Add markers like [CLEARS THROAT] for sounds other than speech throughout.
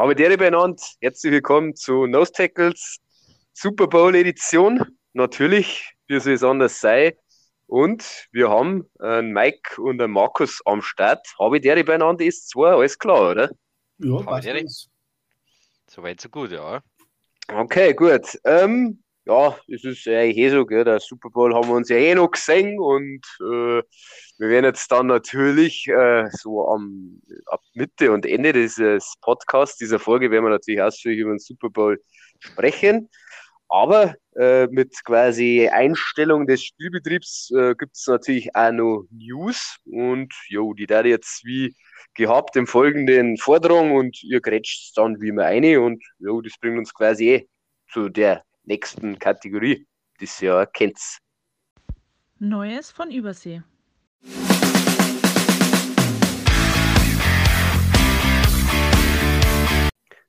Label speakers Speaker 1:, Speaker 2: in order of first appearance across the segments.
Speaker 1: Habe dir benannt. Herzlich willkommen zu Nose Tackles Super Bowl Edition. Natürlich, wie soll es anders sein. Und wir haben einen Mike und einen Markus am Start. Habe ich dir beieinander ist zwar alles klar, oder?
Speaker 2: Ja, passt.
Speaker 3: Soweit so gut, ja.
Speaker 1: Okay, gut. Ähm, ja, es ist eigentlich eh so, gell? der Super Bowl haben wir uns ja eh noch gesehen und äh, wir werden jetzt dann natürlich äh, so am ab Mitte und Ende dieses Podcasts, dieser Folge, werden wir natürlich ausführlich über den Super Bowl sprechen. Aber äh, mit quasi Einstellung des Spielbetriebs äh, gibt es natürlich auch noch News und jo, die da jetzt wie gehabt im folgenden Forderung und ihr grätscht dann wie immer eine und jo, das bringt uns quasi eh zu der nächsten Kategorie, das ihr ja kennt.
Speaker 4: Neues von Übersee.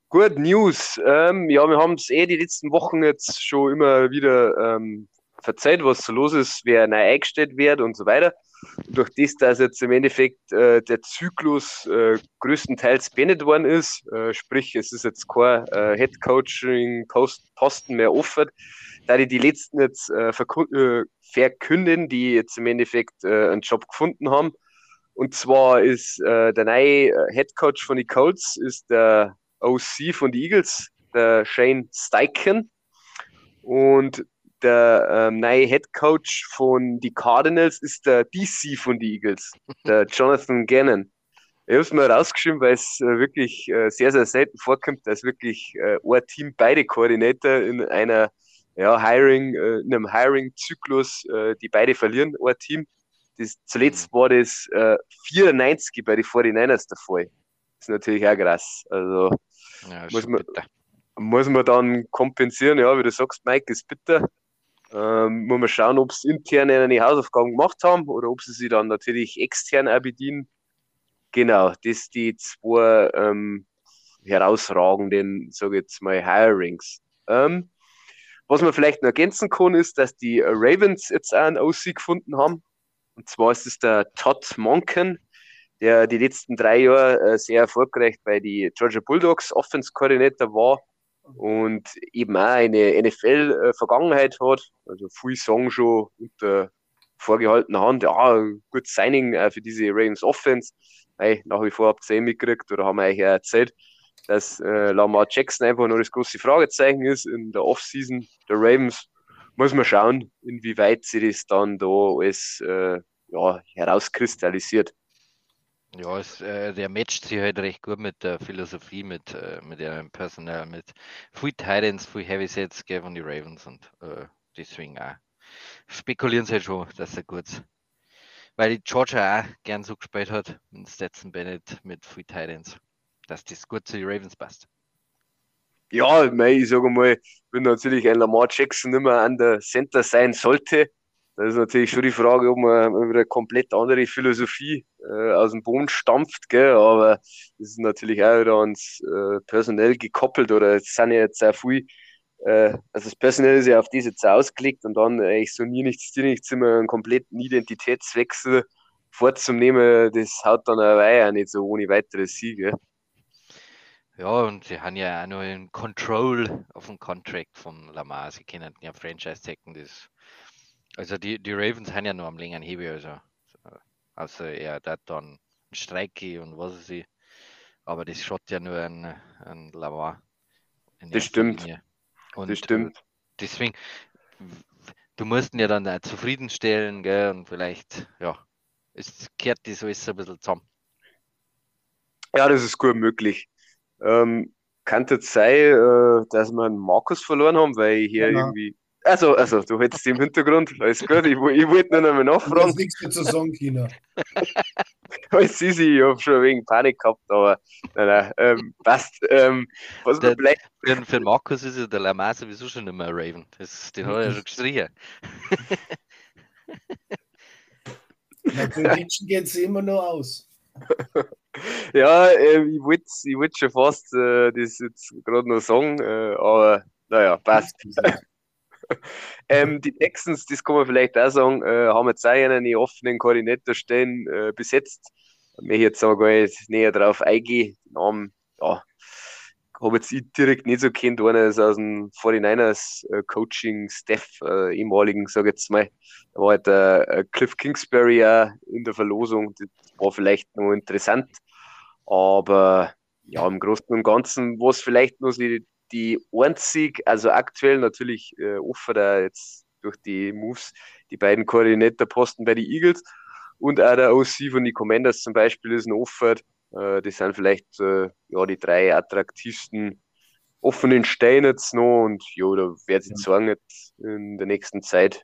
Speaker 1: Gut, News. Ähm, ja, wir haben es eh die letzten Wochen jetzt schon immer wieder ähm, verzeiht, was so los ist, wer neu eingestellt wird und so weiter. Durch das, dass jetzt im Endeffekt äh, der Zyklus äh, größtenteils beendet worden ist, äh, sprich, es ist jetzt kein äh, Head Coaching Posten mehr offen, da die die letzten jetzt äh, äh, verkünden, die jetzt im Endeffekt einen Job gefunden haben. Und zwar ist der neue Head Coach von den Colts ist der OC von den Eagles, der Shane Steichen. Und der ähm, neue Head Coach von die Cardinals ist der DC von den Eagles, der [LAUGHS] Jonathan Gannon. Ich habe es mal rausgeschrieben, weil es äh, wirklich äh, sehr, sehr selten vorkommt, dass wirklich äh, ein Team beide Koordinator in einer ja, Hiring, äh, in einem Hiring-Zyklus, äh, die beide verlieren, ein Team. Das, zuletzt war das 94 äh, bei den 49ers der Fall. Das ist natürlich auch krass. Also ja, muss, man, muss man dann kompensieren, ja, wie du sagst, Mike, ist bitter. Ähm, muss man schauen, ob sie intern eine Hausaufgaben gemacht haben oder ob sie sich dann natürlich extern auch bedienen. Genau, das die zwei ähm, herausragenden, sage ich jetzt mal, Hirings. Ähm, was man vielleicht noch ergänzen kann, ist, dass die Ravens jetzt auch einen OC gefunden haben. Und zwar ist es der Todd Monken, der die letzten drei Jahre äh, sehr erfolgreich bei den Georgia Bulldogs Offense-Koordinator war und eben auch eine NFL-Vergangenheit hat. Also viel sagen schon unter vorgehaltener Hand, ja, gut Signing äh, für diese Ravens Offense. Hey, nach wie vor habt ihr eh mitgekriegt oder haben wir euch ja erzählt, dass äh, Lamar Jackson einfach nur das große Fragezeichen ist in der Offseason der Ravens. Muss man schauen, inwieweit sie das dann da alles äh, ja, herauskristallisiert.
Speaker 3: Ja, es, äh, der matcht sich halt recht gut mit der Philosophie, mit, äh, mit ihrem Personal, mit viel Titans, viel Heavy Sets von den Ravens und äh, deswegen auch spekulieren sie halt schon, dass er gut. Weil die Georgia auch gern so gespielt hat, mit Stetson Bennett, mit viel Titans, dass das gut zu den Ravens passt.
Speaker 1: Ja, ich sage mal, wenn natürlich ein Lamar Jackson mehr an der Center sein sollte, da ist natürlich schon die Frage, ob man wieder eine komplett andere Philosophie äh, aus dem Boden stampft, gell? aber das ist natürlich auch wieder ans äh, personell gekoppelt oder es sind ja jetzt sehr viel, äh, also das Personell ist ja auf das jetzt ausgelegt und dann eigentlich so nie nichts, dir nichts immer einen kompletten Identitätswechsel vorzunehmen, das haut dann auch nicht so ohne weiteres Sieg.
Speaker 3: Ja, und sie haben ja auch noch ein Control auf dem Contract von Lamar. Sie können ja Franchise-Tacken, das also die, die Ravens haben ja nur am längeren Hebel, also außer er hat dann einen Streike und was weiß ich. Aber das schaut ja nur an, an Lamar.
Speaker 1: Das stimmt.
Speaker 3: Und,
Speaker 1: das stimmt.
Speaker 3: Äh, deswegen, du musst ihn ja dann auch zufriedenstellen, gell, und vielleicht, ja, es kehrt das alles ein bisschen zusammen.
Speaker 1: Ja, das ist gut möglich. Ähm, kann es sein, äh, dass wir einen Markus verloren haben, weil hier ja, irgendwie also, also, du hättest im Hintergrund, alles gut. Ich, ich wollte nur noch mal nachfragen.
Speaker 2: Du nichts mehr zu sagen, China. [LAUGHS]
Speaker 1: Alles easy, ich habe schon wegen Panik gehabt, aber nein, nein, ähm, passt. Ähm, was
Speaker 3: der, bleibt. Für, für Markus ist ja der Lamar sowieso schon nicht mehr Raven. Das, den hat er ja schon gestrichen. [LAUGHS]
Speaker 2: Für Menschen geht es immer noch aus. [LAUGHS]
Speaker 1: ja, äh, ich wollte ich wollt schon fast äh, das jetzt gerade noch sagen, äh, aber naja, passt. Ähm, die Texans, das kann man vielleicht auch sagen, äh, haben jetzt auch einen offenen Koordinatorstellen äh, besetzt. Ich jetzt gar nicht näher darauf eingehen. Den Namen, ja, habe jetzt ich direkt nicht so kennt, einer ist aus dem 49ers äh, Coaching-Staff, äh, ehemaligen, sage ich jetzt mal. Da war halt äh, Cliff Kingsbury auch in der Verlosung, das war vielleicht noch interessant, aber ja, im Großen und Ganzen war es vielleicht nur die, die einzig, also aktuell natürlich äh, offen da jetzt durch die Moves, die beiden Koordinatorposten bei den Eagles und auch der OC von den Commanders zum Beispiel ist ein Offer. Äh, das sind vielleicht äh, ja, die drei attraktivsten offenen Steine jetzt noch und ja, da werde ich sagen, jetzt in der nächsten Zeit,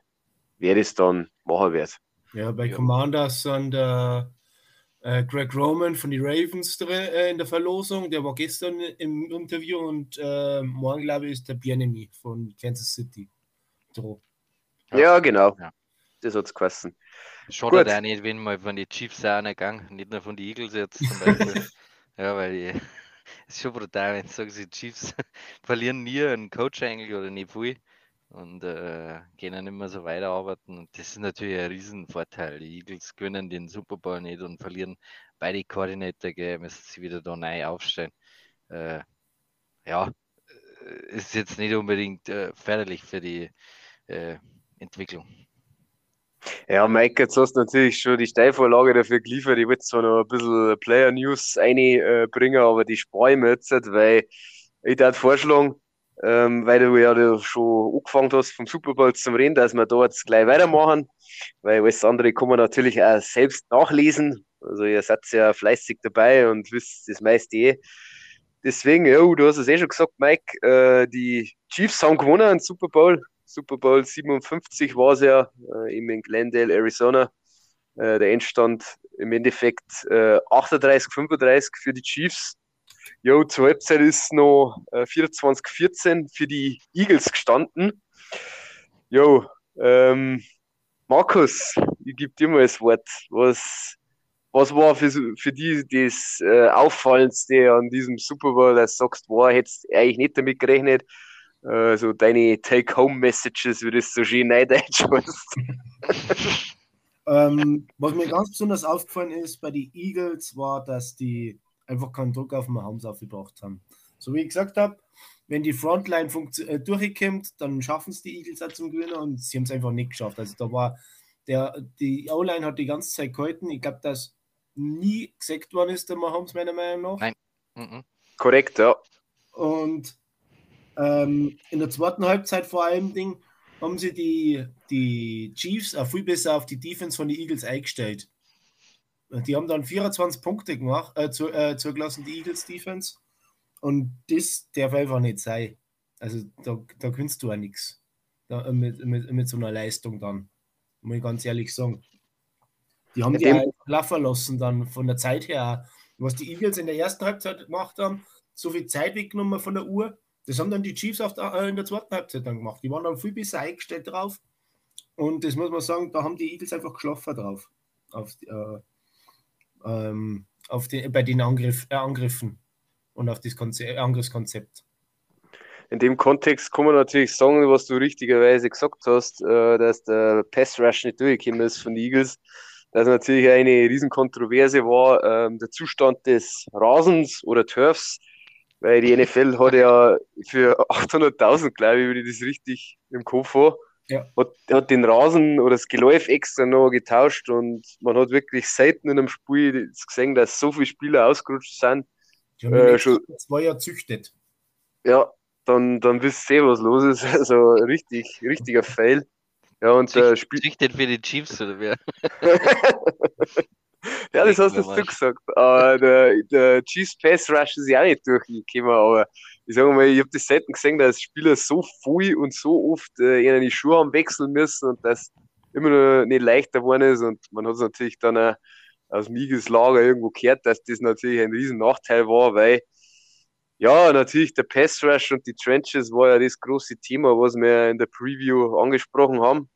Speaker 1: wer das dann machen wird.
Speaker 2: Ja, bei ja. Commanders sind der äh, Greg Roman von den Ravens drin, äh, in der Verlosung, der war gestern im Interview und äh, morgen, glaube ich, ist der Bienemy von Kansas City.
Speaker 1: So. Ja, genau. Ja. Das hat es geheißen.
Speaker 3: Schadet auch nicht, wenn mal von den Chiefs auch gegangen, nicht nur von den Eagles jetzt zum Beispiel. [LAUGHS] ja, weil es [LAUGHS] ist schon brutal, wenn sagen sie Chiefs [LAUGHS] verlieren nie einen Coach eigentlich oder nicht viel und äh, dann immer so weiterarbeiten. Und das ist natürlich ein Riesenvorteil. Die Eagles gewinnen den Super Bowl nicht und verlieren beide Koordinator, müssen sie wieder da neu aufstellen. Äh, ja, äh, ist jetzt nicht unbedingt äh, förderlich für die äh, Entwicklung.
Speaker 1: Ja, Mike, jetzt hast du natürlich schon die Steilvorlage dafür geliefert. Ich würde zwar noch ein bisschen Player News einbringen, aber die spare ich mir jetzt weil ich würde vorschlagen, ähm, weil du ja schon angefangen hast vom Super Bowl zum Reden, dass wir da jetzt gleich weitermachen, weil alles andere kann man natürlich auch selbst nachlesen. Also ihr seid ja fleißig dabei und wisst das meiste eh. Deswegen, ja, du hast es eh schon gesagt, Mike, äh, die Chiefs haben gewonnen im Super Bowl. Super Bowl 57 war es ja, äh, in Glendale, Arizona. Äh, der Endstand im Endeffekt äh, 38, 35 für die Chiefs. Jo, zur Halbzeit ist noch äh, 24-14 für die Eagles gestanden. Jo, ähm, Markus, ich gebe dir mal das Wort. Was, was war für, für die das äh, Auffallendste an diesem Super Bowl, dass du sagst, war, hättest eigentlich nicht damit gerechnet, äh, so deine Take-Home-Messages, wie das so schön
Speaker 2: heißt. [LAUGHS] ähm, was mir ganz besonders aufgefallen ist bei den Eagles, war, dass die einfach keinen Druck auf den Mahomes aufgebracht haben. So wie ich gesagt habe, wenn die Frontline äh, durchkommt, dann schaffen es die Eagles auch zum Gewinnen und sie haben es einfach nicht geschafft. Also da war der, die O-Line hat die ganze Zeit gehalten. Ich glaube, dass nie gesackt worden ist, der Mahomes meiner Meinung nach.
Speaker 3: Nein. Mhm.
Speaker 1: Korrekt, ja.
Speaker 2: Und ähm, in der zweiten Halbzeit vor allem Ding haben sie die, die Chiefs auch viel besser auf die Defense von den Eagles eingestellt. Die haben dann 24 Punkte gemacht, äh, zu, äh, zugelassen, die Eagles Defense. Und das darf einfach nicht sein. Also da, da gewinnst du ja nichts. Äh, mit, mit, mit so einer Leistung dann. Muss ich ganz ehrlich sagen. Die haben ja, die laufen lassen dann von der Zeit her. Was die Eagles in der ersten Halbzeit gemacht haben, so viel Zeit weggenommen von der Uhr. Das haben dann die Chiefs der, äh, in der zweiten Halbzeit dann gemacht. Die waren dann viel besser eingestellt drauf. Und das muss man sagen, da haben die Eagles einfach geschlafen drauf. Auf, äh, ähm, auf die, bei den Angriff, äh, Angriffen und auf das Konzept, äh, Angriffskonzept.
Speaker 1: In dem Kontext kann man natürlich sagen, was du richtigerweise gesagt hast, äh, dass der Pass Rush nicht durchgekommen ist von den Eagles. Dass natürlich eine Riesenkontroverse war, ähm, der Zustand des Rasens oder Turfs, weil die NFL hat ja für 800.000, glaube ich, wenn ich das richtig im Kopf habe, ja. Hat, hat den Rasen oder das Geläuf extra noch getauscht und man hat wirklich selten in einem Spiel gesehen, dass so viele Spieler ausgerutscht sind.
Speaker 2: Äh, schon, das war ja züchtet.
Speaker 1: Ja, dann, dann wisst ihr, was los ist. [LAUGHS] Also richtig, richtiger Fail. Ja, und
Speaker 3: Zücht, äh, Spiel. Züchtet für die Chiefs oder wer? [LAUGHS]
Speaker 1: ja, das hast du gesagt. Aber der, der Chiefs Pass Rush ist ja auch nicht durchgekommen, aber ich sage mal, ich habe das selten gesehen, dass Spieler so viel und so oft äh, in die Schuhe haben wechseln müssen und das immer noch nicht leichter geworden ist. Und man hat es natürlich dann auch aus dem Lager irgendwo gehört, dass das natürlich ein riesen Nachteil war, weil ja, natürlich der Pass Rush und die Trenches war ja das große Thema, was wir in der Preview angesprochen haben.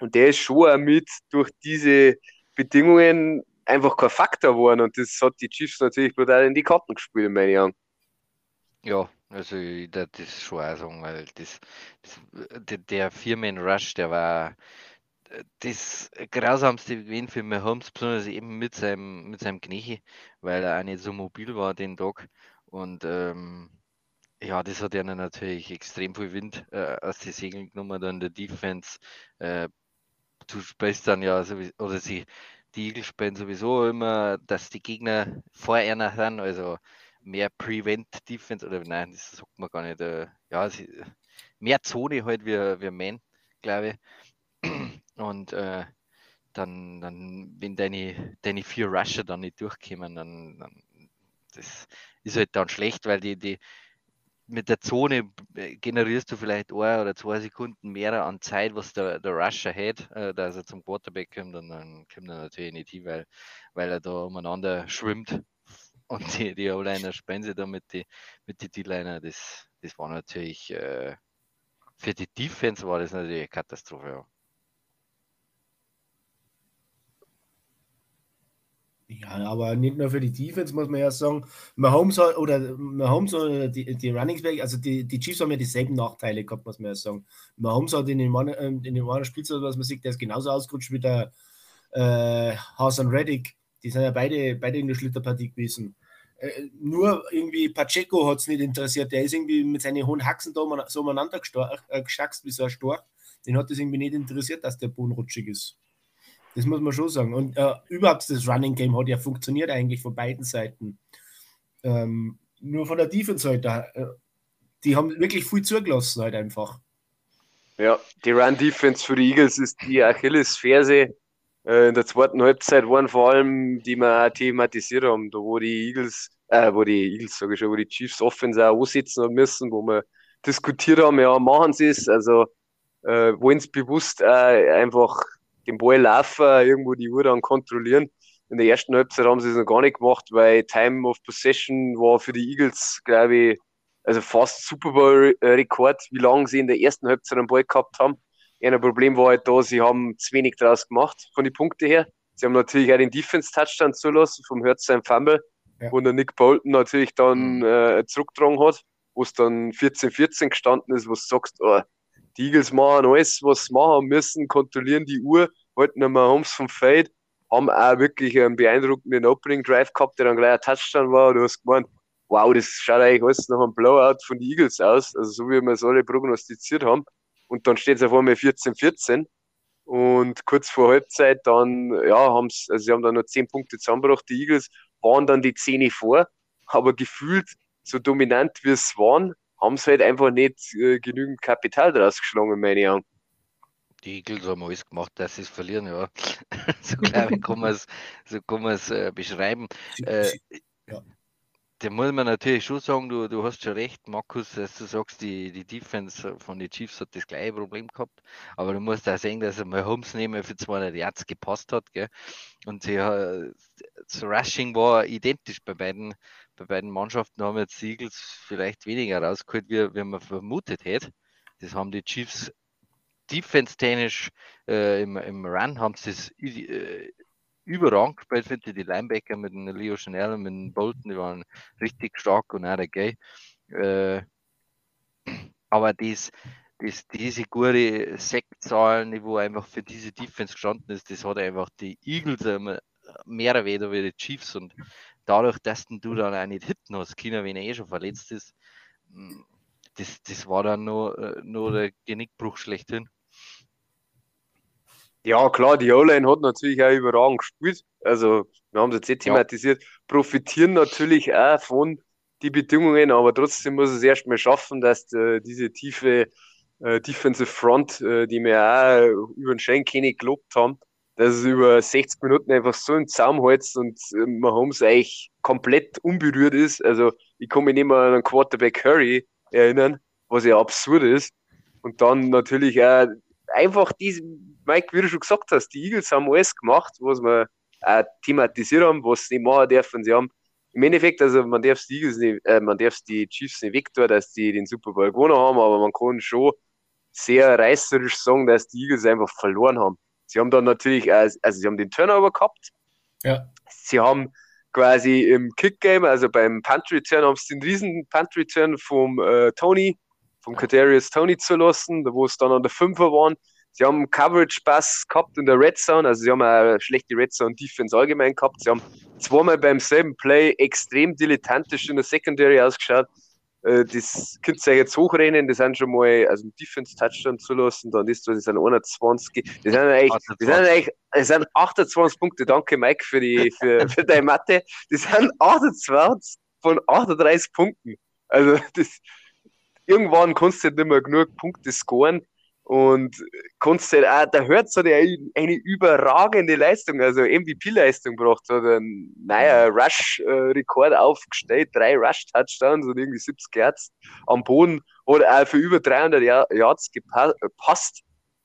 Speaker 1: Und der ist schon auch mit durch diese Bedingungen einfach kein Faktor geworden und das hat die Chiefs natürlich brutal in die Karten gespielt, in meinen Augen.
Speaker 3: Ja, also ich würde das schon auch sagen, weil das, das der, der Firmen-Rush, der war das grausamste gewesen für Mahomes, besonders eben mit seinem, mit seinem Knie, weil er auch nicht so mobil war den Tag. Und ähm, ja, das hat ihnen natürlich extrem viel Wind äh, aus den Segeln genommen, dann der Defense. Äh, du spielst dann ja, sowieso, oder sie, die Eagles spielen sowieso immer, dass die Gegner vor einer sind, also mehr Prevent Defense, oder nein, das sagt man gar nicht. Äh, ja, mehr Zone halt wie, wie Man, glaube ich. [CLEARS THROAT] Und äh, dann, dann, wenn deine, deine vier Rusher dann nicht durchkommen, dann, dann das ist halt dann schlecht, weil die, die, mit der Zone äh, generierst du vielleicht ein oder zwei Sekunden mehr an Zeit, was der, der Rusher hat, äh, dass er zum Quarterback kommt und dann kommt er natürlich nicht hin, weil, weil er da umeinander schwimmt und die, die O-Liner spielen sie da mit den mit die D-Liner. Das, das war natürlich äh, für die Defense war das natürlich eine Katastrophe. Ja.
Speaker 2: Ja, aber nicht nur für die Defense, muss man ja sagen. Mahomes oder Mahomes oder die, die Running also die, die Chiefs haben ja dieselben Nachteile gehabt, muss man ja sagen. Mahomes hat in dem ähm, in dem Spielzeit, was man sieht, der ist genauso ausgerutscht wie der äh, Hassan Reddick. Die sind ja beide, beide in der Schlitterpartie gewesen. Äh, nur irgendwie Pacheco hat es nicht interessiert. Der ist irgendwie mit seinen hohen Haxen da so umeinander äh, gestackst wie so ein Storch. Den hat es irgendwie nicht interessiert, dass der Boden rutschig ist. Das muss man schon sagen. Und äh, überhaupt das Running Game hat ja funktioniert eigentlich von beiden Seiten. Ähm, nur von der Defense-Seite, äh, die haben wirklich viel zugelassen halt einfach.
Speaker 1: Ja, die Run-Defense für die Eagles ist die Achillesferse. Äh, in der zweiten Halbzeit waren vor allem, die wir auch thematisiert haben, da wo die Eagles, äh, wo die Eagles, sage ich schon, wo die Chiefs Offense auch ansitzen haben müssen, wo wir diskutiert haben, ja, machen sie es, also äh, wollen es bewusst äh, einfach den Ball laufen, irgendwo die Uhr dann kontrollieren. In der ersten Halbzeit haben sie es noch gar nicht gemacht, weil Time of Possession war für die Eagles, glaube ich, also fast Super Bowl-Rekord, wie lange sie in der ersten Halbzeit einen Ball gehabt haben. Ein Problem war halt da, sie haben zu wenig draus gemacht von den Punkten her. Sie haben natürlich auch den Defense-Touchdown zulassen vom Herz sein Fumble, ja. wo der Nick Bolton natürlich dann mhm. äh, zurückgetragen hat, wo es dann 14-14 gestanden ist, wo du sagst, oh, die Eagles machen alles, was sie machen müssen, kontrollieren die Uhr, halten einmal Homes vom Fade, haben auch wirklich einen beeindruckenden Opening Drive gehabt, der dann gleich ein Touchdown war. Du hast gemeint, wow, das schaut eigentlich alles nach einem Blowout von den Eagles aus, also so wie wir es alle prognostiziert haben. Und dann steht es auf einmal 14-14. Und kurz vor Halbzeit dann, ja, haben sie, also sie haben dann noch 10 Punkte zusammengebracht. Die Eagles waren dann die 10 vor, aber gefühlt so dominant wie es waren, haben sie halt einfach nicht äh, genügend Kapital draus geschlagen, meine ich.
Speaker 3: Die Eagles haben alles gemacht, dass sie es verlieren, ja. [LAUGHS] so glaube ich, kann man es so äh, beschreiben. Äh, ja. Da muss man natürlich schon sagen, du, du hast schon recht, Markus, dass du sagst, die, die Defense von den Chiefs hat das gleiche Problem gehabt. Aber du musst auch sehen, dass er mal Holmes nehmen für 200 Yards gepasst hat. Gell? Und sie, das Rushing war identisch bei beiden, bei beiden Mannschaften haben jetzt die vielleicht weniger rausgeholt, wie, wie man vermutet hätte. Das haben die Chiefs defense-technisch äh, im, im Run haben sie es äh, überragend gespielt, finde ich. Die Linebacker mit dem Leo Chanel und mit dem Bolton, die waren richtig stark und auch der Gay. Äh, aber das, das, diese gute Sektzahlen, wo einfach für diese Defense gestanden ist, das hat einfach die Eagles mehr weder wie die Chiefs und dadurch, dass du dann auch nicht hitten hast, China, wenn er eh schon verletzt ist, hm, das, das war dann nur, äh, nur der Genickbruch schlechthin.
Speaker 1: Ja, klar, die O-Line hat natürlich auch überragend gespielt. Also, wir haben es jetzt eh thematisiert, ja. profitieren natürlich auch von den Bedingungen, aber trotzdem muss es erstmal schaffen, dass die, diese tiefe äh, Defensive Front, äh, die wir auch über den Shane Kenny gelobt haben, dass es über 60 Minuten einfach so im Zaum hält und äh, Mahomes eigentlich komplett unberührt ist. Also, ich kann mich nicht mehr an einen Quarterback Curry erinnern, was ja absurd ist. Und dann natürlich auch einfach diese, Mike, wie du schon gesagt hast, die Eagles haben alles gemacht, was wir auch thematisiert haben, was sie nicht machen dürfen. Sie haben im Endeffekt, also man darf die Eagles nicht, äh, man darf die Chiefs nicht wegtun, dass die den Super Bowl gewonnen haben, aber man kann schon sehr reißerisch sagen, dass die Eagles einfach verloren haben. Sie haben dann natürlich, also sie haben den Turnover gehabt. Ja. Sie haben quasi im Kick-Game, also beim Punt-Return, haben sie den riesen Punt-Return vom äh, Tony vom Kadarius Tony zu lassen, wo es dann an der Fünfer waren. Sie haben Coverage-Pass gehabt in der Red Zone, also sie haben eine schlechte Red Zone-Defense allgemein gehabt. Sie haben zweimal beim selben Play extrem dilettantisch in der Secondary ausgeschaut. Äh, das könnt ihr jetzt hochrennen, das sind schon mal, also ein Defense-Touchdown zulassen, dann ist das, das sind 21, das sind eigentlich, das sind eigentlich, das sind 28 Punkte, danke Mike für die, für, [LAUGHS] für deine Mathe, das sind 28 von 38 Punkten. Also, das, irgendwann kannst du halt nicht mehr genug Punkte scoren und kannst halt auch, da hört so eine, eine überragende Leistung, also MVP-Leistung gebracht, hat. Ein neuer Rush-Rekord aufgestellt, drei Rush-Touchdowns und irgendwie 70 Yards am Boden, hat auch für über 300 Yards gepasst.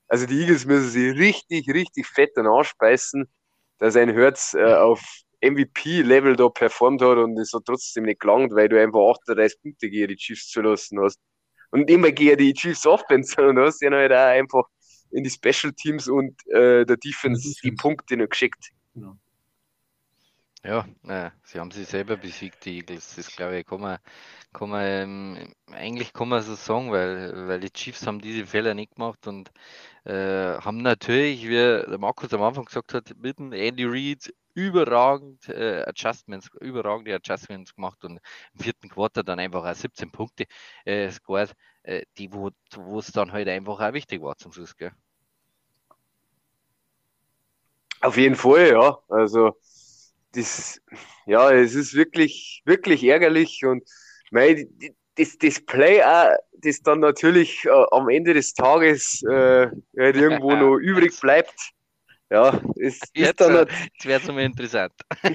Speaker 1: Also die Eagles müssen sich richtig, richtig fett dann anspeisen, dass ein Herz äh, auf MVP-Level da performt hat und es hat trotzdem nicht gelangt, weil du einfach 38 Punkte gegen die Chiefs zulassen hast und immer gegen die Chiefs Offense, [LAUGHS] sondern hast ja halt auch einfach in die Special Teams und äh, der Defense die Punkte noch geschickt. Genau.
Speaker 3: Ja, äh, sie haben sich selber besiegt, die Eagles. Das glaube ich, kann man, kann man ähm, eigentlich kann man so sagen, weil, weil die Chiefs haben diese Fehler nicht gemacht und äh, haben natürlich, wie der Markus am Anfang gesagt hat, mit dem Andy Reid überragend äh, Adjustments, überragende Adjustments gemacht und im vierten Quarter dann einfach auch 17 Punkte äh, scored, äh, die wo es dann halt einfach auch wichtig war zum Schluss, gell?
Speaker 1: Auf jeden Fall, ja. Also das, ja, es ist wirklich, wirklich ärgerlich und mei, das, das Play auch, das dann natürlich äh, am Ende des Tages äh, halt irgendwo noch [LAUGHS] übrig bleibt, ja, ist, [LAUGHS]
Speaker 3: Jetzt, dann äh, das wäre mal interessant. [LAUGHS]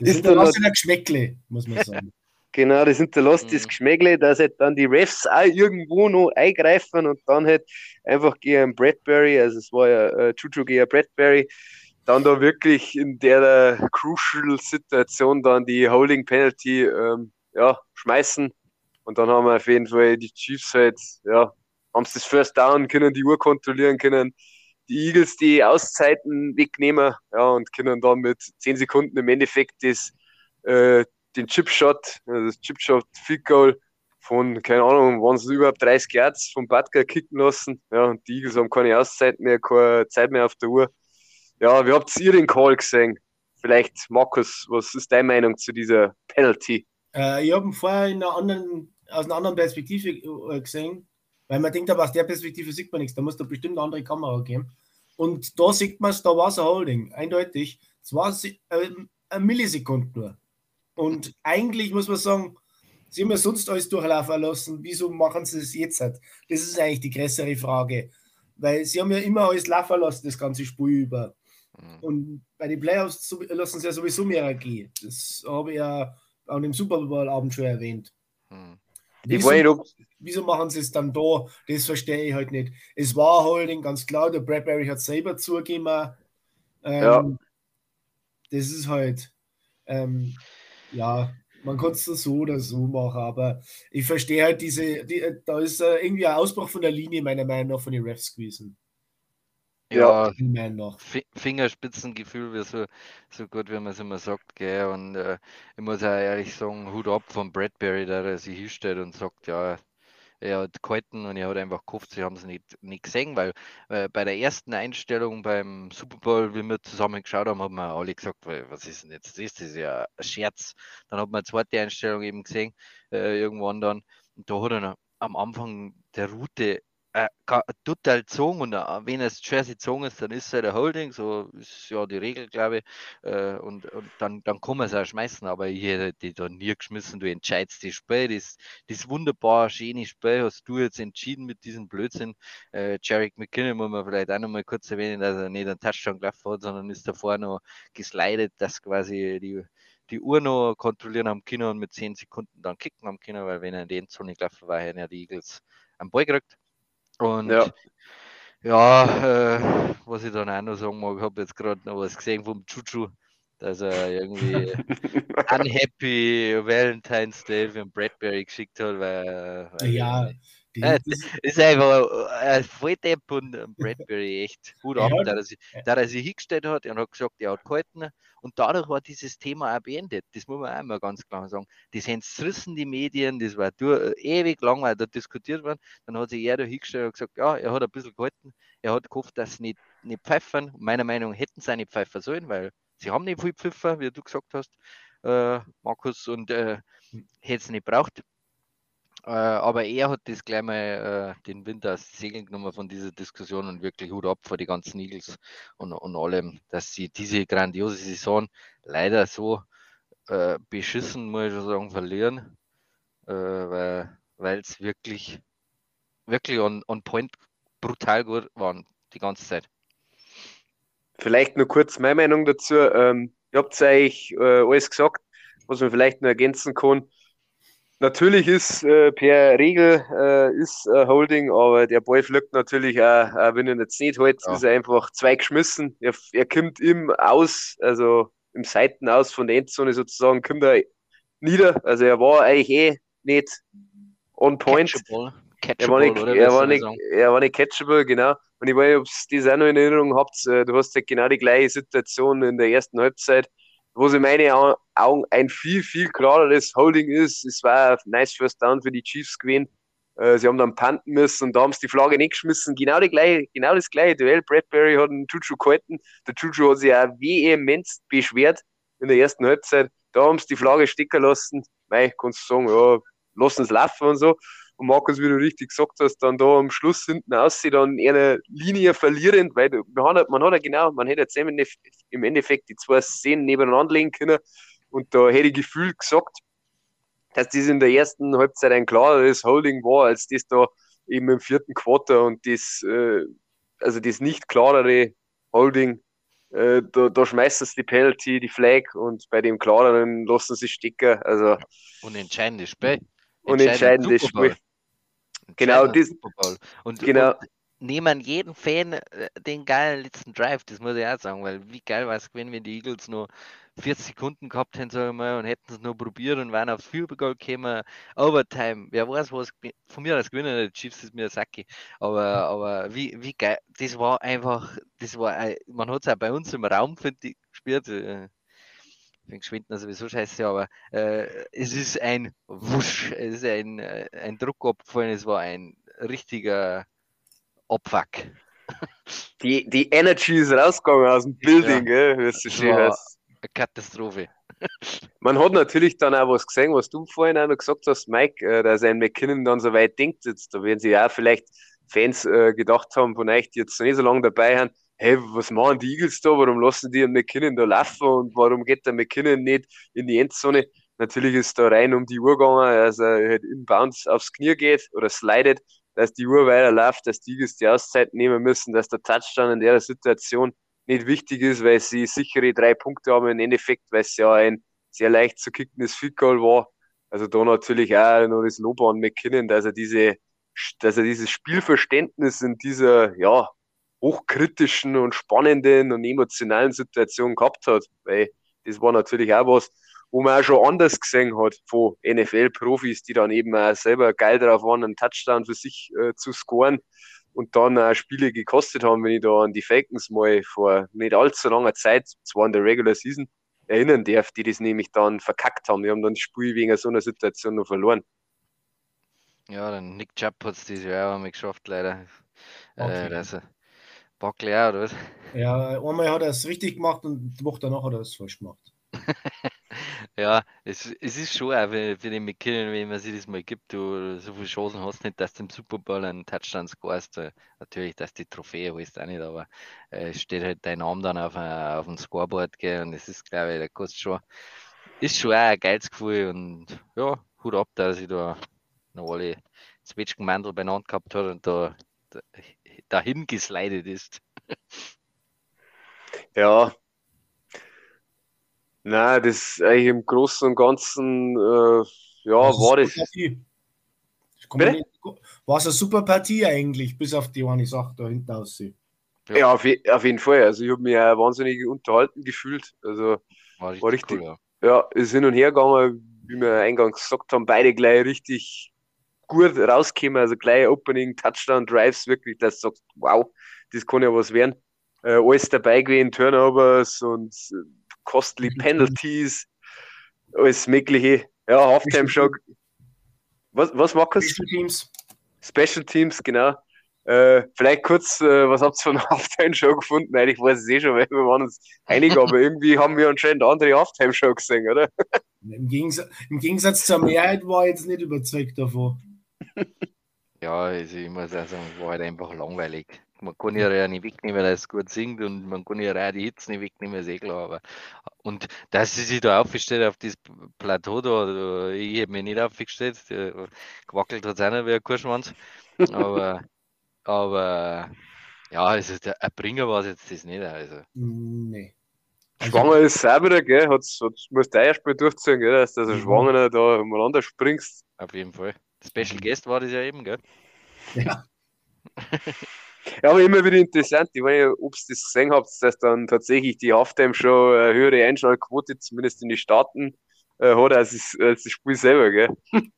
Speaker 2: Das ist dann ein Geschmäckle, muss man sagen. [LAUGHS]
Speaker 1: Genau, das hinterlässt mhm. das Geschmäckle, dass halt dann die Refs auch irgendwo noch eingreifen und dann halt einfach gegen Bradbury, also es war ja äh, Juju gegen Bradbury, dann da wirklich in der uh, crucial Situation dann die Holding Penalty ähm, ja, schmeißen. Und dann haben wir auf jeden Fall die Chiefs halt, ja, haben sie das First Down, können die Uhr kontrollieren, können die Eagles die Auszeiten wegnehmen ja, und können dann mit 10 Sekunden im Endeffekt das, äh, den Chipshot, also das Chipshot Field Goal von, keine Ahnung, waren es überhaupt 30 Yards vom Butker kicken lassen. Ja, und die Eagles haben keine Auszeit mehr, keine Zeit mehr auf der Uhr. Ja, wie habt ihr den Call gesehen? Vielleicht, Markus, was ist deine Meinung zu dieser Penalty?
Speaker 2: Äh, ich habe ihn vorher in einer anderen, aus einer anderen Perspektive äh, gesehen. Weil man denkt aber, aus der Perspektive sieht man nichts. Da muss da bestimmt eine andere Kamera geben. Und da sieht man es, da war es ein Holding, eindeutig. Es war ähm, ein Millisekunden nur. Und eigentlich muss man sagen, sie haben ja sonst alles durchlaufen lassen. Wieso machen sie es jetzt? Das ist eigentlich die größere Frage. Weil sie haben ja immer alles laufen lassen, das ganze Spiel über. Mhm. Und bei den Playoffs lassen sie ja sowieso mehr gehen. Das habe ich ja an dem Super Bowl-Abend schon erwähnt. Mhm. Wieso, wieso, machen sie es dann da? Das verstehe ich halt nicht. Es war Holding, ganz klar. Der Bradbury hat selber zugegeben. Ähm, ja. Das ist halt, ähm, ja, man kann es so oder so machen, aber ich verstehe halt diese, die, da ist äh, irgendwie ein Ausbruch von der Linie, meiner Meinung nach, von den Refs gewesen.
Speaker 3: Ja, Fingerspitzengefühl wäre so, so gut, wie man es immer sagt. Gell? Und äh, ich muss auch ehrlich sagen, Hut ab von Bradbury, der, der sich hinstellt und sagt, ja, er hat gehalten und er hat einfach gehofft, sie haben es nicht, nicht gesehen, weil äh, bei der ersten Einstellung beim Super Bowl, wie wir zusammen geschaut haben, haben wir alle gesagt, was ist denn jetzt das? Das ist ja ein Scherz. Dann hat man eine zweite Einstellung eben gesehen, äh, irgendwann dann. Und da hat er am Anfang der Route äh, total gezogen und äh, wenn es Jersey gezogen ist, dann ist es halt ein Holding, so ist ja die Regel, glaube ich. Äh, und, und dann, dann kann man es auch schmeißen, aber ich hätte die da nie geschmissen. Du entscheidest das Spiel, das, das wunderbar schöne Spiel hast du jetzt entschieden mit diesem Blödsinn. Äh, Jarek McKinnon muss man vielleicht auch noch mal kurz erwähnen, dass er nicht einen Touchdown gelaufen hat, sondern ist davor noch geslidet, dass quasi die die Uhr noch kontrollieren am Kino und mit 10 Sekunden dann kicken am Kino, weil wenn er in den Zone gelaufen war, hätten ja die Eagles am Ball gekriegt. Und ja, ja äh, was ich dann auch noch sagen mag, ich habe jetzt gerade noch was gesehen vom Chuchu, dass er irgendwie [LAUGHS] Unhappy Valentine's Day für Bradbury geschickt hat, weil, weil
Speaker 2: ja,
Speaker 3: äh, ist einfach ein Volldepp und Bradbury echt gut ab, da er, sich, er hingestellt hat und hat gesagt, er hat gehalten und dadurch war dieses Thema auch beendet. Das muss man auch immer ganz klar sagen. Die sind zerrissen, die Medien, das war durch, ewig lang, weil da diskutiert worden. Dann hat sich er da hingestellt und gesagt, ja, er hat ein bisschen gehalten, er hat gehofft, dass sie nicht, nicht pfeffern. Meiner Meinung nach hätten sie auch nicht pfeifen sollen, weil sie haben nicht viel Pfiffer, wie du gesagt hast, äh, Markus, und äh, hätte es nicht braucht. Äh, aber er hat das gleich mal äh, den Winter aus Segeln genommen von dieser Diskussion und wirklich Hut ab vor die ganzen Eagles und, und allem, dass sie diese grandiose Saison leider so äh, beschissen, muss ich sagen, verlieren, äh, weil es wirklich, wirklich on, on point brutal gut waren die ganze Zeit.
Speaker 1: Vielleicht nur kurz meine Meinung dazu. Ähm, ihr habt eigentlich äh, alles gesagt, was man vielleicht nur ergänzen kann. Natürlich ist äh, per Regel äh, ist äh, Holding, aber der Ball fliegt natürlich auch, auch wenn er jetzt nicht hält, ja. ist er einfach zwei geschmissen. Er, er kommt im Aus, also im Seiten aus von der Endzone sozusagen, kommt er nieder. Also er war eigentlich eh nicht on point. Catchable. Catchable, er, war nicht, er, war nicht, er war nicht catchable, genau. Und ich weiß nicht, ob ihr das auch noch in Erinnerung habt. Äh, du hast halt genau die gleiche Situation in der ersten Halbzeit wo sie meine Augen ein viel, viel klareres Holding ist. Es war ein nice First Down für die Chiefs gewesen. Äh, sie haben dann panten müssen und da haben sie die Flagge nicht geschmissen. Genau, die gleiche, genau das gleiche Duell. Bradbury hat einen Juju gehalten. Der Juju hat sich auch vehement beschwert in der ersten Halbzeit. Da haben sie die Flagge stecken lassen. Mei, kannst du sagen, ja, lassen es laufen und so. Und Markus, wie du richtig gesagt hast, dann da am Schluss hinten aussieht, dann eine Linie verlierend, weil man hat, man hat ja genau, man hätte jetzt im Endeffekt die zwei Szenen nebeneinander legen können und da hätte ich gefühlt gesagt, dass das in der ersten Halbzeit ein klareres Holding war, als das da eben im vierten Quarter und das, äh, also das nicht klarere Holding, äh, da, da schmeißt es die Penalty, die Flag und bei dem klareren lassen sie stecken. Also,
Speaker 3: Unentscheidendes Spiel.
Speaker 1: Unentscheidendes Spiel. Genau, das,
Speaker 3: und, genau. Und nehmen jeden Fan äh, den geilen letzten Drive, das muss ich auch sagen, weil wie geil war es gewesen, wenn die Eagles nur 40 Sekunden gehabt hätten, sagen wir mal, und hätten es nur probiert und wären aufs Field Goal gekommen, Overtime, wer weiß, was von mir als Gewinner der Chiefs ist mir Saki, aber, aber wie, wie geil, das war einfach, das war, man hat es auch bei uns im Raum, finde ich, gespielt, finde Schwindner sowieso scheiße, aber äh, es ist ein Wusch, es ist ein, äh, ein Druck abgefallen, es war ein richtiger Abfuck. [LAUGHS]
Speaker 1: Die, die Energy ist rausgegangen aus dem Building, ja. gell, so schön heißt.
Speaker 3: Eine Katastrophe. [LAUGHS]
Speaker 1: Man hat natürlich dann auch was gesehen, was du vorhin auch noch gesagt hast, Mike, äh, dass ein McKinnon dann so weit denkt. Jetzt, da werden sich auch vielleicht Fans äh, gedacht haben, von euch, die jetzt nicht so lange dabei sind, hey, was machen die Eagles da? Warum lassen die McKinnon da laufen und warum geht der McKinnon nicht in die Endzone? Natürlich ist da rein um die Uhr gegangen, dass er halt inbounds aufs Knie geht oder slidet, dass die Uhr weiterläuft, dass die Eagles die Auszeit nehmen müssen, dass der Touchdown in der Situation nicht wichtig ist, weil sie sichere drei Punkte haben im Endeffekt, weil es ja ein sehr leicht zu kickendes Field Goal war. Also da natürlich auch noch das Lob an McKinnon, dass er diese, dass er dieses Spielverständnis in dieser, ja, hochkritischen und spannenden und emotionalen Situation gehabt hat. Weil das war natürlich auch was, wo man auch schon anders gesehen hat von NFL-Profis, die dann eben auch selber geil drauf waren, einen Touchdown für sich äh, zu scoren und dann auch Spiele gekostet haben, wenn ich da an die Falcons mal vor nicht allzu langer Zeit, zwar in der Regular Season, erinnern darf, die das nämlich dann verkackt haben. Die haben dann das Spiel wegen so einer Situation noch verloren.
Speaker 3: Ja, dann Nick Chubb hat es dieses Jahr auch mal geschafft, leider. Okay. Äh, also, Buckley auch, oder was?
Speaker 2: Ja, einmal hat er es richtig gemacht und die Woche danach hat er es falsch gemacht. [LAUGHS]
Speaker 3: ja, es, es ist schon auch für, für den McKinnon, wenn man sich das mal gibt, du so viele Chancen hast nicht, dass du im Super Bowl einen Touchdown scorest. Äh, natürlich, dass die Trophäe holst auch nicht, aber äh, steht halt dein Name dann auf, äh, auf dem Scoreboard gell, und das ist, glaube ich, da kostet schon, ist schon auch ein geiles Gefühl und ja, Hut ab, dass ich da noch alle Zwetschgenmandel beieinander gehabt hat und da, da dahin geslidet ist. [LAUGHS]
Speaker 1: ja. Na, das eigentlich im Großen und Ganzen, äh, ja, war das.
Speaker 2: War es eine super Partie eigentlich, bis auf die eine Sache da hinten aussieht.
Speaker 1: Ja, ja auf, auf, jeden Fall. Also ich habe mich auch wahnsinnig unterhalten gefühlt. Also war richtig, war richtig cool, ja. ja, ist hin und her gegangen, wie wir eingangs gesagt haben, beide gleich richtig gut rausgekommen. Also gleich Opening, Touchdown, Drives, wirklich, dass du sagst, wow, das kann ja was werden. Äh, alles dabei gewesen, Turnovers und costly [LAUGHS] Penalties, alles mögliche. Ja, Halftime Show. Was, was Markus?
Speaker 2: Special Teams.
Speaker 1: Special Teams, genau. Äh, vielleicht kurz, äh, was habt ihr von [LAUGHS] Halftime Show gefunden? Nein, ich weiß es eh schon, weil wir waren uns einig, [LAUGHS] aber irgendwie haben wir anscheinend andere Halftime Show gesehen, oder?
Speaker 2: Im Gegensatz, Im Gegensatz zur Mehrheit war ich jetzt nicht überzeugt davon. [LAUGHS]
Speaker 3: ja, also ich muss auch sagen, war halt einfach langweilig. Man kann ja nicht wegnehmen, weil er es gut singt und man kann ja auch die Hits nicht wegnehmen, ist eh klar. Aber, und dass sie sich da aufgestellt auf das Plateau da, ich habe mich nicht aufgestellt, gewackelt hat es auch nicht wie ein Kurschwanz. Aber, [LAUGHS] aber ja, also der, ein Bringer war es jetzt das nicht. Also.
Speaker 2: Nee. Also,
Speaker 1: Schwanger ist sauberer, gell? Hat's, hat's, musst du erst mal durchziehen, gell? Dass du als
Speaker 2: Mhm.
Speaker 1: Schwangerer da umeinander springst.
Speaker 3: Auf jeden Fall. Special Guest war das ja eben, gell?
Speaker 2: ja. [LAUGHS]
Speaker 1: Ja, aber immer wieder interessant. Ich weiß nicht, ob ihr das gesehen habt, dass dann tatsächlich die Halftime schon eine höhere Einschaltquote, zumindest in den Staaten, äh, hat als das, als das Spiel selber, gell? [LAUGHS]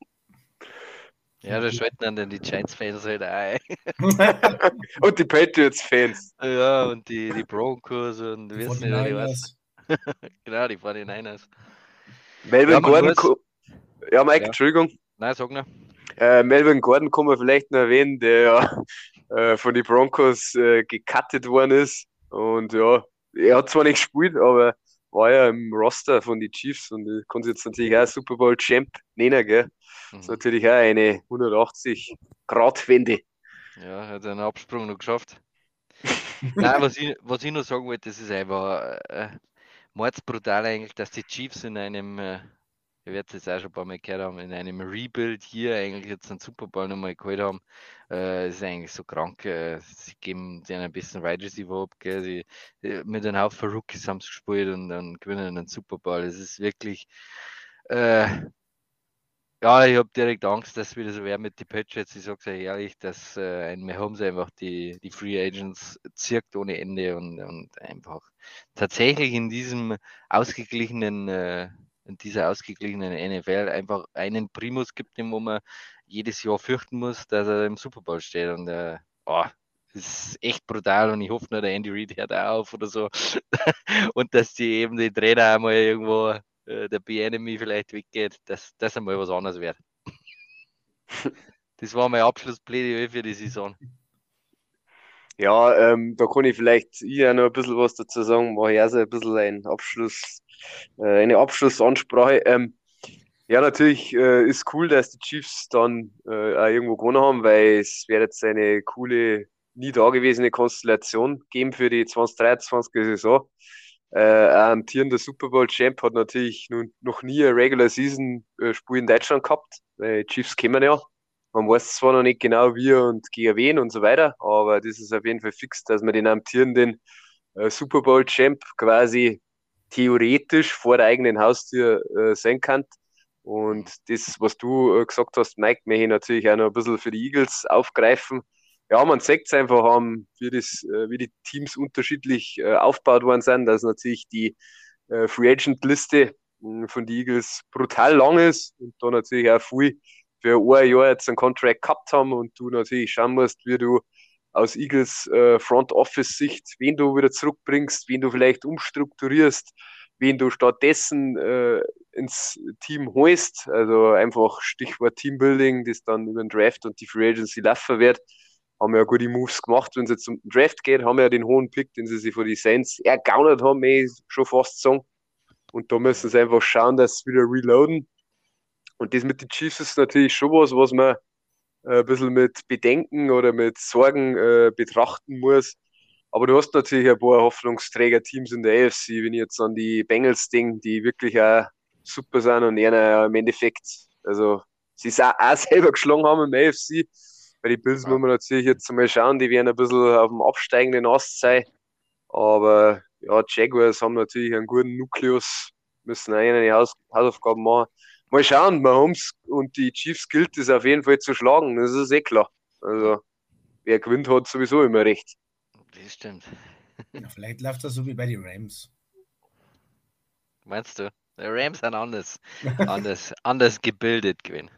Speaker 3: Ja, da schalten dann die Giants-Fans halt ein. [LAUGHS]
Speaker 1: Und die Patriots-Fans.
Speaker 3: Ja, und die, die Broncos und
Speaker 2: Die
Speaker 3: wissen nicht, alle was.
Speaker 2: 49ers.
Speaker 3: Genau, die 49ers.
Speaker 1: Melvin
Speaker 3: Ja,
Speaker 1: Gordon.
Speaker 3: muss-
Speaker 1: Ja, Mike,
Speaker 3: Ja.
Speaker 1: Entschuldigung.
Speaker 3: Nein, sag noch.
Speaker 1: Äh, Melvin Gordon kann man vielleicht noch erwähnen, der ja [LAUGHS] äh, von den Broncos äh, gecuttet worden ist. Und ja, er hat zwar nicht gespielt, aber war ja im Roster von den Chiefs und sich jetzt natürlich auch Super Bowl Champ nennen, gell? Das ist
Speaker 3: Mhm.
Speaker 1: natürlich auch eine 180-Grad-Wende.
Speaker 3: Ja, er hat einen Absprung noch geschafft. [LAUGHS] Nein, was ich, was ich noch sagen wollte, das ist einfach äh, mordsbrutal eigentlich, dass die Chiefs in einem, äh, ihr werdet es auch schon ein paar Mal gehört haben, in einem Rebuild hier eigentlich jetzt einen Super Bowl nochmal geholt haben. Äh, ist eigentlich so krank. Äh, sie geben denen ein bisschen Wide Receiver ab, gell? Sie, äh, mit einem Haufen Rookies haben sie gespielt und dann gewinnen einen Super Bowl. Es ist wirklich, äh, ja, ich habe direkt Angst, dass es wieder so wäre mit den Patriots. Ich sage euch ehrlich, dass äh, ein Mahomes einfach die, die Free Agents zirkt ohne Ende und, und einfach tatsächlich in diesem ausgeglichenen, äh, in dieser ausgeglichenen NFL einfach einen Primus gibt, den wo man jedes Jahr fürchten muss, dass er im Super Bowl steht. Und äh, oh, das ist echt brutal und ich hoffe nur, der Andy Reid hört auch auf oder so. [LAUGHS] und dass die eben die Trainer einmal irgendwo äh, der B-Enemy vielleicht weggeht, dass das einmal was anderes wird. [LAUGHS] das war mein Abschlussplädoyer für die Saison.
Speaker 1: Ja, ähm, da kann ich vielleicht ich auch noch ein bisschen was dazu sagen. Mache ich also ein bisschen ein Abschluss, eine Abschlussansprache. Ähm, ja, natürlich äh, ist cool, dass die Chiefs dann äh, auch irgendwo gewonnen haben, weil es wäre jetzt eine coole, nie dagewesene Konstellation geben für die 2023er Saison. Äh, ein amtierender Super Bowl Champ hat natürlich nun, noch nie ein Regular Season äh, Spiel in Deutschland gehabt, weil die Chiefs kennen ja. Man weiß zwar noch nicht genau wie und gegen wen und so weiter, aber das ist auf jeden Fall fix, dass man den amtierenden äh, Super Bowl Champ quasi theoretisch vor der eigenen Haustür äh, sein kann. Und das, was du äh, gesagt hast, Mike, möchte ich natürlich auch noch ein bisschen für die Eagles aufgreifen. Ja, man sieht es einfach, um, wie, das, äh, wie die Teams unterschiedlich äh, aufgebaut worden sind, dass natürlich die äh, Free Agent Liste mh, von den Eagles brutal lang ist und da natürlich auch viel für ein Jahr jetzt einen Contract gehabt haben und du natürlich schauen musst, wie du aus Eagles äh, Front Office Sicht, wen du wieder zurückbringst, wen du vielleicht umstrukturierst, wen du stattdessen äh, ins Team holst. Also einfach Stichwort Teambuilding, das dann über den Draft und die Free Agency laufen wird. Haben ja gute Moves gemacht, wenn es jetzt um den Draft geht, haben ja den hohen Pick, den sie sich von die Saints ergaunert haben, eh schon fast sagen. Und da müssen sie einfach schauen, dass sie wieder reloaden. Und das mit den Chiefs ist natürlich schon was, was man ein bisschen mit Bedenken oder mit Sorgen äh, betrachten muss. Aber du hast natürlich ein paar Hoffnungsträger-Teams in der AFC, wenn ich jetzt an die Bengals denke, die wirklich auch super sind und einer im Endeffekt, also sie es auch, auch [LAUGHS] selber geschlagen haben im AFC. Bei den Bills
Speaker 3: Ja.
Speaker 1: muss man natürlich jetzt mal schauen, die werden ein bisschen auf dem absteigenden Ast sein. Aber ja, Jaguars haben natürlich einen guten Nukleus, müssen auch eine Haus Hausaufgaben machen. Mal schauen, Mahomes und die Chiefs gilt es auf jeden Fall zu schlagen, das ist eh klar. Also, wer gewinnt, hat sowieso immer recht.
Speaker 3: Das stimmt.
Speaker 2: Ja, vielleicht läuft das so wie bei den Rams.
Speaker 3: Meinst du? Die Rams sind anders, anders, anders gebildet gewesen.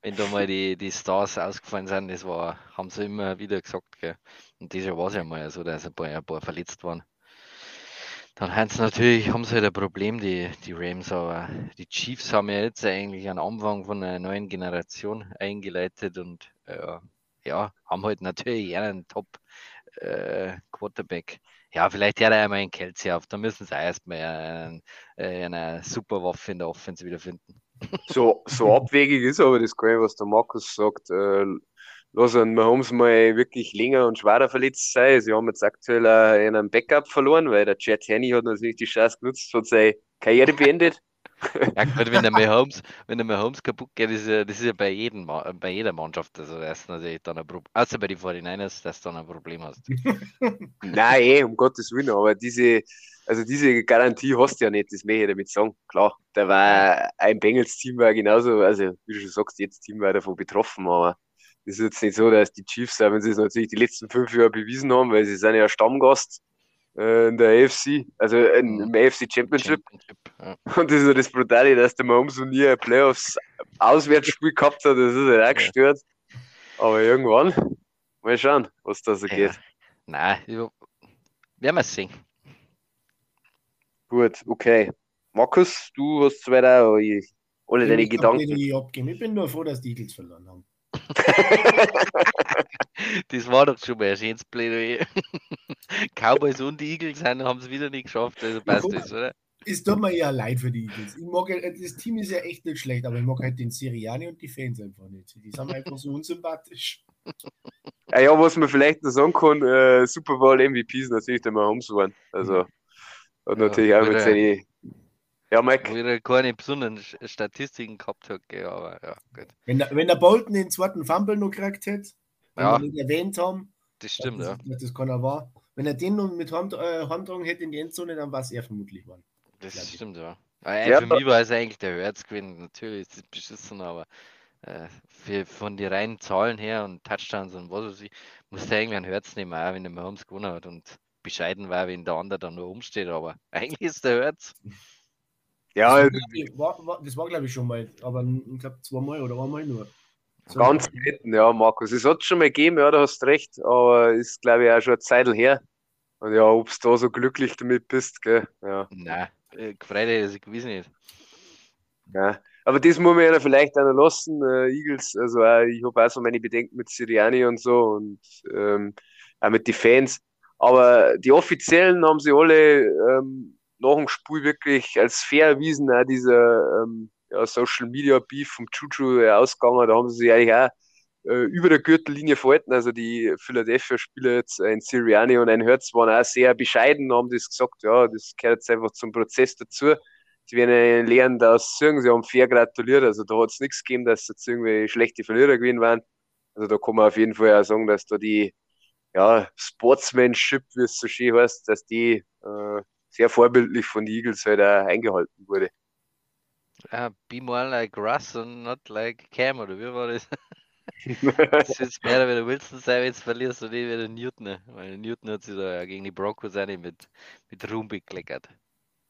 Speaker 3: Wenn da mal die, die Stars ausgefallen sind, das war, haben sie immer wieder gesagt. Gell? Und dieses Jahr war es ja mal so, dass ein paar, ein paar verletzt waren. Dann haben sie natürlich, haben sie halt ein Problem, die, die Rams, aber die Chiefs haben ja jetzt eigentlich einen Anfang von einer neuen Generation eingeleitet und äh, ja, haben halt natürlich einen Top äh, Quarterback. Ja, vielleicht hört er einmal einen Kelsey auf, da müssen sie erstmal äh, eine super Waffe in der Offense wiederfinden.
Speaker 1: So, so abwegig ist aber das nicht, was der Markus sagt. Äh, lassen Mahomes mal wirklich länger und schwerer verletzt sein. Sie haben jetzt aktuell einen Backup verloren, weil der Chad Henney hat natürlich die Chance genutzt, hat seine Karriere beendet. [LAUGHS]
Speaker 3: Ja, gut, wenn der Mahomes, wenn der Mahomes kaputt geht, ist ja, das ist ja bei, jedem, bei jeder Mannschaft. Also, das ist natürlich dann ein Problem. Außer bei den 49ers, dass du dann ein Problem hast. [LAUGHS]
Speaker 1: Nein, eh, um Gottes Willen, aber diese, also diese Garantie hast du ja nicht, das möchte ich damit sagen. Klar, da war ein Bengals-Team war genauso, also wie du schon sagst, jetzt Team war davon betroffen, aber ist jetzt nicht so, dass die Chiefs, wenn sie es natürlich die letzten fünf Jahre bewiesen haben, weil sie sind ja Stammgast äh, in der AFC, also in, im AFC Championship. Championship ja. Und das ist ja das Brutale, dass der Mahomes so nie ein Playoffs-Auswärtsspiel gehabt hat, das ist halt auch gestört. Aber irgendwann, mal schauen, was da so ja. geht.
Speaker 3: Nein, werden wir sehen.
Speaker 1: Gut, okay. Markus, du hast weiter alle deine Gedanken.
Speaker 2: Ich bin nur froh, dass die Eagles verloren haben. [LAUGHS]
Speaker 3: das war doch schon mal ein schönes Plädoyer. [LAUGHS] Cowboys und die Eagles haben es wieder nicht geschafft, also passt ja, das, oder?
Speaker 2: Es tut mir ja leid für die Eagles. Ich mag, das Team ist ja echt nicht schlecht, aber ich mag halt den Siriani und die Fans einfach nicht. Die sind einfach so unsympathisch.
Speaker 1: Ja, ja, was man vielleicht noch sagen kann, äh, Super Bowl MVPs natürlich der Mahomes waren. Also hat natürlich ja, auch mit seinen
Speaker 3: ja, Mike. Wo ich keine besonderen Statistiken gehabt habe, aber ja, gut.
Speaker 2: Wenn der, wenn der Bolton den zweiten Fumble noch gekriegt hätte, wenn ja. wir ihn erwähnt haben,
Speaker 3: das stimmt, das,
Speaker 2: ja. Das kann er wahr. Wenn er den noch mit Hand, äh, Handrung hätte in die Endzone, dann war es er vermutlich geworden.
Speaker 3: Das stimmt, ja. ja. Für mich war es eigentlich der Herzgewinn. Natürlich ist es beschissen, aber äh, für, von den reinen Zahlen her und Touchdowns und was weiß ich, muss der irgendwie ein Herz nehmen, auch wenn der Mahomes gewonnen hat und bescheiden war, wenn der andere dann nur umsteht, aber [LAUGHS] eigentlich ist der Herz.
Speaker 1: Ja,
Speaker 2: das war, war, war glaube ich schon mal, aber ich glaube zweimal oder einmal nur.
Speaker 1: So ganz selten, ja, Markus. Es hat schon mal gegeben, ja, du hast recht, aber ist glaube ich auch schon eine Zeit her. Und ja, ob du da so glücklich damit bist, gell? Ja.
Speaker 3: Nein, äh, Freude ist gewiss nicht.
Speaker 1: Ja, aber das muss man ja vielleicht auch noch lassen, äh, Eagles. Also auch, ich habe auch so meine Bedenken mit Siriani und so und ähm, auch mit den Fans. Aber die Offiziellen haben sie alle ähm, nach dem Spiel wirklich als fair erwiesen, auch dieser ähm, ja, Social Media Beef vom äh, ausgegangen. Da haben sie sich eigentlich auch äh, über der Gürtellinie verhalten. Also die Philadelphia-Spieler jetzt, ein Siriani und ein Hertz, waren auch sehr bescheiden, haben das gesagt, ja, das gehört jetzt einfach zum Prozess dazu. Sie werden lernen, dass sie haben fair gratuliert. Also da hat es nichts gegeben, dass jetzt irgendwie schlechte Verlierer gewesen waren. Also da kann man auf jeden Fall auch sagen, dass da die ja, Sportsmanship, wie es so schön heißt, dass die äh, sehr vorbildlich von den Eagles halt auch eingehalten wurde.
Speaker 3: Uh, be more like Russ and not like Cam, oder wie war das? [LAUGHS] das ist mehr wenn du Wilson sein, jetzt verlierst du nicht wieder Newton. Weil Newton hat sich da ja gegen die Broncos auch nicht mit, mit Ruhm bekleckert.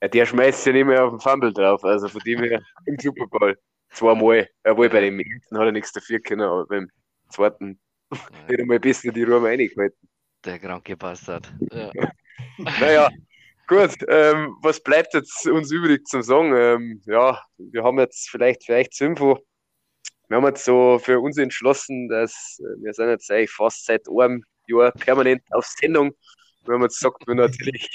Speaker 1: Ja, der schmeißt ja nicht mehr auf den Fumble drauf, also von dem her im Super Bowl. Zweimal. Obwohl bei dem ersten hat er nichts dafür können, aber beim zweiten ja. nicht einmal besser die Ruhe reingehalten.
Speaker 3: Der kranke Bastard. Ja. [LAUGHS]
Speaker 1: naja, Gut, ähm, was bleibt jetzt uns übrig zum Sagen? Ähm, ja, wir haben jetzt vielleicht euch zur Info, wir haben jetzt so für uns entschlossen, dass äh, wir sind jetzt eigentlich fast seit einem Jahr permanent auf Sendung. Wir haben jetzt gesagt, wir natürlich,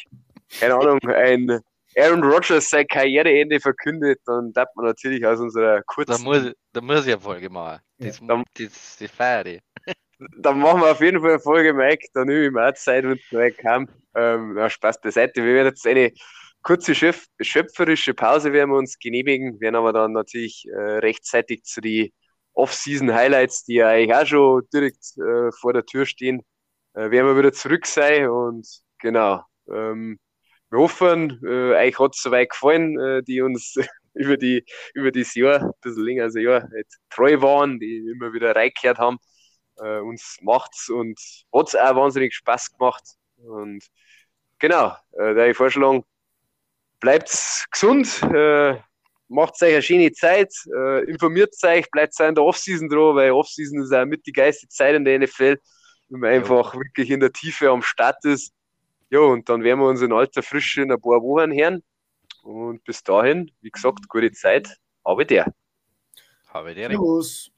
Speaker 1: keine Ahnung, ein Aaron Rodgers sein Karriereende verkündet, dann darf man natürlich aus unserer kurzen.
Speaker 3: Da muss, da muss ich eine Folge machen. Das, ja. das, das feiere ich.
Speaker 1: Dann machen wir auf jeden Fall eine Folge, Mike. Da nehme ich mir auch Zeit, wenn es neu kam. Ähm, na, Spaß beiseite. Wir werden jetzt eine kurze schöpferische Pause werden wir uns genehmigen, werden aber dann natürlich äh, rechtzeitig zu den Off-Season-Highlights, die ja eigentlich auch schon direkt äh, vor der Tür stehen, äh, werden wir wieder zurück sein und genau. Ähm, wir hoffen, äh, euch hat es soweit gefallen, äh, die uns [LAUGHS] über, die, über das Jahr, ein bisschen länger als ein Jahr, halt treu waren, die immer wieder reingekehrt haben. Äh, uns macht's und hat's auch wahnsinnig Spaß gemacht. Und genau, äh, da ich vorschlagen, bleibt gesund, äh, macht euch eine schöne Zeit, äh, informiert euch, bleibt in der Offseason dran, weil Offseason ist auch mit die geilste Zeit in der NFL, wenn man einfach ja. wirklich in der Tiefe am Start ist. Ja, und dann werden wir uns in alter Frische in ein paar Wochen hören. Und bis dahin, wie gesagt, gute Zeit. Habe der.
Speaker 3: Habe der.
Speaker 2: Servus.